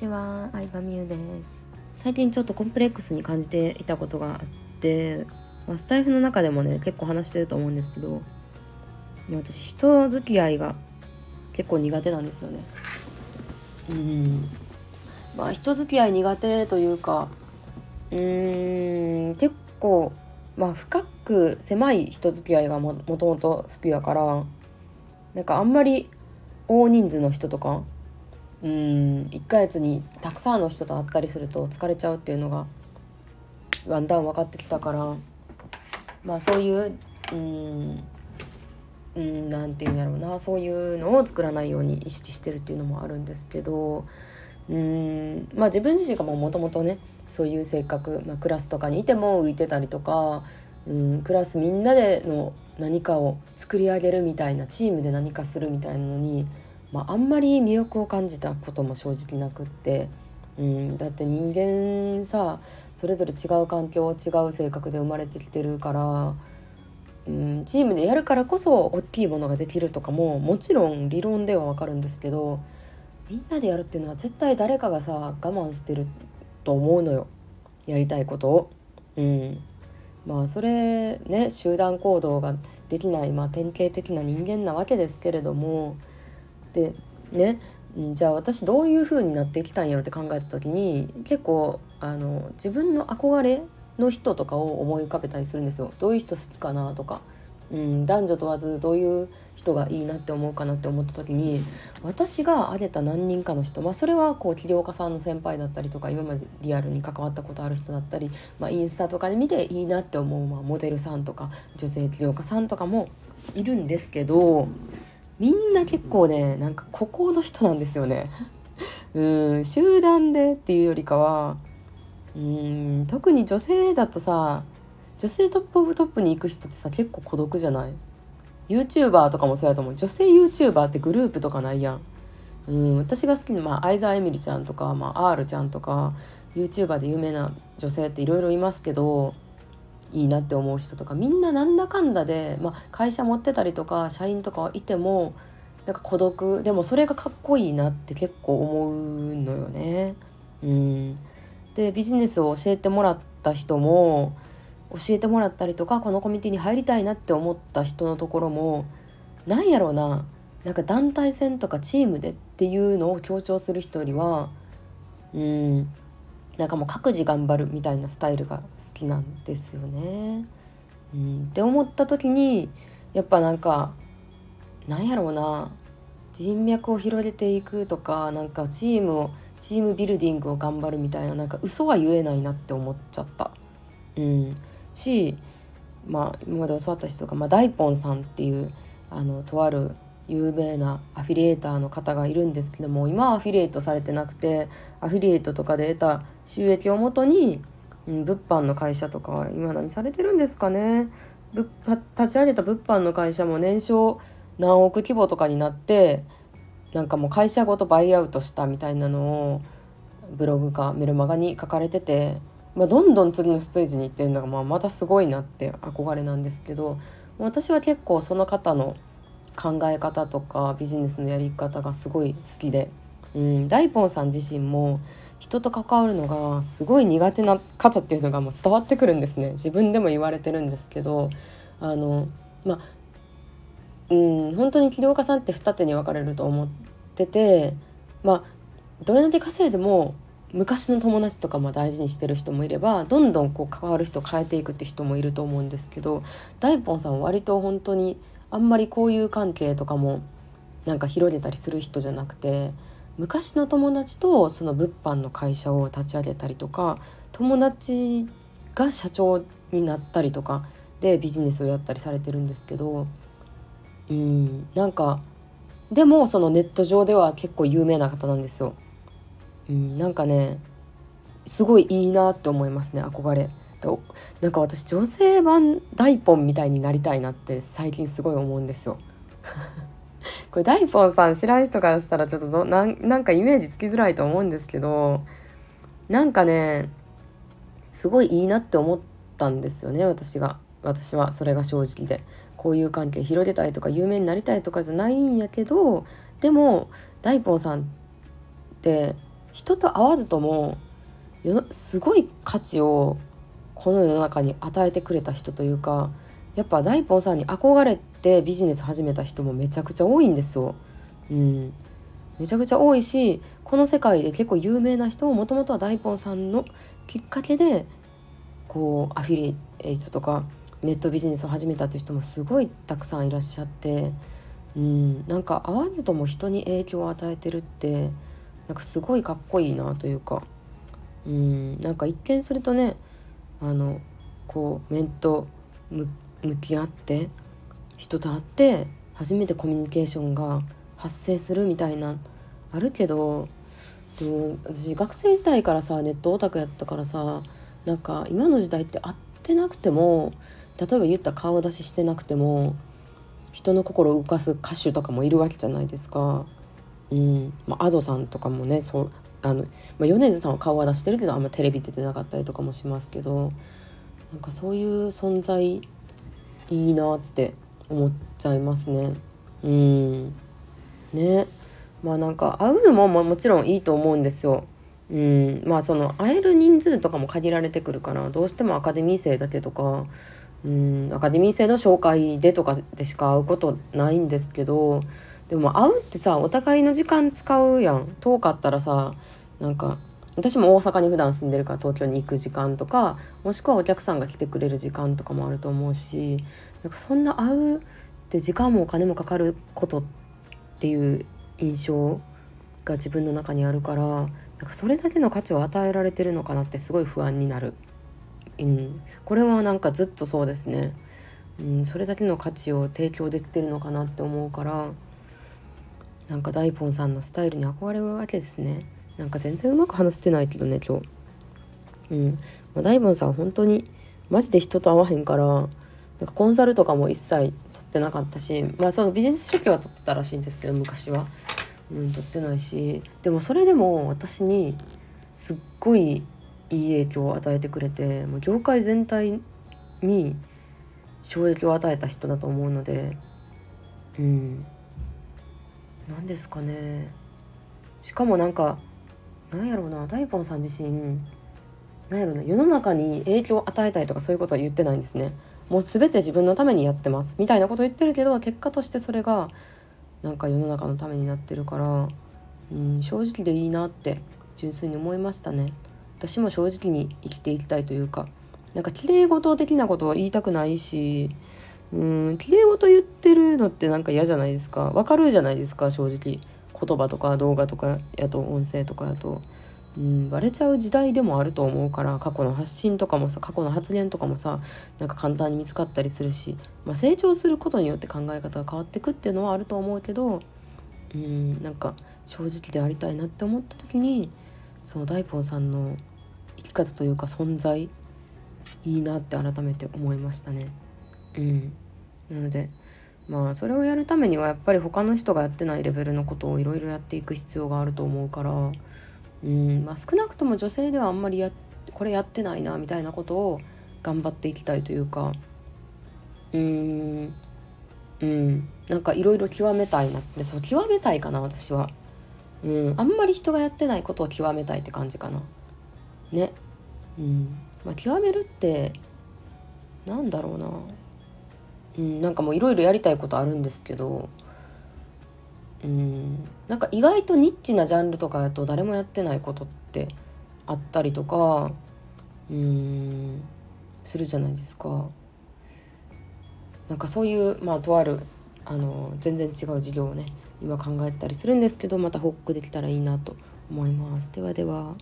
ちは、相葉美優です。最近ちょっとコンプレックスに感じていたことがあって、まあ、スタイフの中でもね結構話してると思うんですけど私人付き合いが結構苦手なんですよね。うん。まあ人付き合い苦手というかうーん結構まあ深く狭い人付き合いがももともと好きだからなんかあんまり大人数の人とかうん1ヶ月にたくさんの人と会ったりすると疲れちゃうっていうのがだんだん分かってきたからまあそういううんうんなんていうんやろうなそういうのを作らないように意識してるっていうのもあるんですけどうんまあ自分自身がもともとねそういう性格、まあ、クラスとかにいても浮いてたりとかうんクラスみんなでの何かを作り上げるみたいなチームで何かするみたいなのにまあ、あんまり魅力を感じたことも正直なくって、うん、だって人間さそれぞれ違う環境違う性格で生まれてきてるから、うん、チームでやるからこそ大きいものができるとかももちろん理論ではわかるんですけどみんなでやるっていうのは絶対誰かがさ我慢してると思うのよやりたいことを。うんまあそれね集団行動ができない、まあ、典型的な人間なわけですけれどもでねじゃあ私どういう風になってきたんやろって考えた時に結構あの自分の憧れの人とかを思い浮かべたりするんですよ。どういう人好きかなとか、うん、男女問わずどういう人がいいなって思うかなって思った時に私が挙げた何人かの人、まあ、それはこう起業家さんの先輩だったりとか今までリアルに関わったことある人だったり、まあ、インスタとかで見ていいなって思う、まあ、モデルさんとか女性起業家さんとかもいるんですけどみんな結構ねなんか孤高の人なんですよね。うん集団でっていうよりかはうん特に女性だとさ女性トップオブトップに行く人ってさ結構孤独じゃない ?YouTuber とかもそうやと思う。女性 YouTuber ってグループとかないやん。うん私が好きな、まあ、相沢エミリちゃんとか、まあ、R ちゃんとか YouTuber で有名な女性っていろいろいますけどいいなって思う人とかみんななんだかんだで、まあ、会社持ってたりとか社員とかいてもなんか孤独でもそれがかっこいいなって結構思うのよね。うん、でビジネスを教えてもらった人も教えてもらったりとかこのコミュニティに入りたいなって思った人のところもなんやろうななんか団体戦とかチームでっていうのを強調する人よりはうんなんかもう各自頑張るみたいなスタイルが好きなんですよね。うん、って思った時にやっぱなんかなんやろうな人脈を広げていくとかなんかチームをチームビルディングを頑張るみたいななんか嘘は言えないなって思っちゃった。うん、しまあ今まで教わった人が、まあ、大ポンさんっていうあのとある有名なアフィリエーターの方がいるんですけども今はアフィリエイトされてなくてアフィリエイトとかで得た収益をもとに、うん、物販の会社とか今何されてるんですかね。立ち上げた物販の会社も年商何億規模とかになってなんかもう会社ごとバイアウトしたみたいなのをブログかメルマガに書かれてて、まあ、どんどん次のステージに行ってるのがまあまたすごいなって憧れなんですけど私は結構その方の考え方とかビジネスのやり方がすごい好きで、うん、大ポンさん自身も人と関わるのがすごい苦手な方っていうのがもう伝わってくるんですね。自分でも言われてるんですけどあのまあうん本当に起業家さんって二手に分かれると思っててまあどれだけ稼いでも昔の友達とかも大事にしてる人もいればどんどんこう関わる人変えていくって人もいると思うんですけど大ポンさんは割と本当にあんまり交友関係とかもなんか広げたりする人じゃなくて昔の友達とその物販の会社を立ち上げたりとか友達が社長になったりとかでビジネスをやったりされてるんですけどうんなんかでもそのネット上では結構有名な方なんですよ。うん、なんかねすごいいいなって思いますね憧れ。となんか私女性版大ポンみたいになりたいなって最近すごい思うんですよ。これ大ポンさん知らん人からしたらちょっとどなんなんかイメージつきづらいと思うんですけどなんかねすごいいいなって思ったんですよね私が私はそれが正直でこういう関係広げたいとか有名になりたいとかじゃないんやけどでも大ポンさんって人と会わずともすごい価値をこの世の中に与えてくれた人というかやっぱ大本さんに憧れてビジネス始めた人もめちゃくちゃ多いんですよ。うん、めちゃくちゃ多いしこの世界で結構有名な人ももともとは大本さんのきっかけでこうアフィリエイトとかネットビジネスを始めたという人もすごいたくさんいらっしゃってうん。なんか会わずとも人に影響を与えてるってなんかすごいかっこいいなというかうん。なんか一見するとねあのこう面と向き合って人と会って初めてコミュニケーションが発生するみたいなあるけどでも私学生時代からさネットオタクやったからさなんか今の時代って会ってなくても例えば言った顔出ししてなくても人の心を動かす歌手とかもいるわけじゃないですか。うんまあ、Ado さんとかもねそうあの、まあ、米津さんは顔は出してるけどあんまテレビ出てなかったりとかもしますけどなんかそういう存在いいなって思っちゃいますね。うんねまあなんか会うのももちろんいいと思うんですよ。うんまあその会える人数とかも限られてくるからどうしてもアカデミー生だけとかうんアカデミー生の紹介でとかでしか会うことないんですけどでも会うってさお互いの時間使うやん。遠かったらさなんか私も大阪に普段住んでるから東京に行く時間とかもしくはお客さんが来てくれる時間とかもあると思うしなんかそんな会うって時間もお金もかかることっていう印象が自分の中にあるからなんかそれだけの価値を与えられてるのかなってすごい不安になる。うん、これはなんかずっとそうですね、うん、それだけの価値を提供できてるのかなって思うからなんか大ンさんのスタイルに憧れるわけですね。なんか全然うまく話せてないけどね今日。うん。まあ、大ンさん本当にマジで人と会わへんからなんかコンサルとかも一切取ってなかったしまあそのビジネス書記は取ってたらしいんですけど昔は。うん取ってないし。でもそれでも私にすっごいいい影響を与えてくれてもう業界全体に衝撃を与えた人だと思うのでうん。何ですかねしかもなんかなんやろうな大ンさん自身なんやろうな世の中に影響を与えたいとかそういうことは言ってないんですねもう全て自分のためにやってますみたいなこと言ってるけど結果としてそれがなんか世の中のためになってるから、うん、正直でいいなって純粋に思いましたね。私も正直に生きていきたいというかなんか綺麗事的なことは言いたくないしうん綺麗事言ってるのってなんか嫌じゃないですかわかるじゃないですか正直言葉とか動画とかやと音声とかやと。うん、バレちゃう時代でもあると思うから過去の発信とかもさ過去の発言とかもさなんか簡単に見つかったりするし、まあ、成長することによって考え方が変わってくっていうのはあると思うけどうんなんか正直でありたいなって思った時にその大ポンさんの生き方というか存在いいなって改めて思いましたね。うん、なのでまあそれをやるためにはやっぱり他の人がやってないレベルのことをいろいろやっていく必要があると思うから、うんまあ、少なくとも女性ではあんまりやこれやってないなみたいなことを頑張っていきたいというかうんうん。なんかいろいろ極めたいなってそう極めたいかな私は。うん、あんまり人がやってないことを極めたいって感じかな。ね。うん。まあ極めるってなんだろうな。うんなんかもういろいろやりたいことあるんですけどうんなんか意外とニッチなジャンルとかやと誰もやってないことってあったりとかうんするじゃないですか。なんかそういうまあとあるあの全然違う事業をね今考えてたりするんですけどまた報告できたらいいなと思います。ではでは。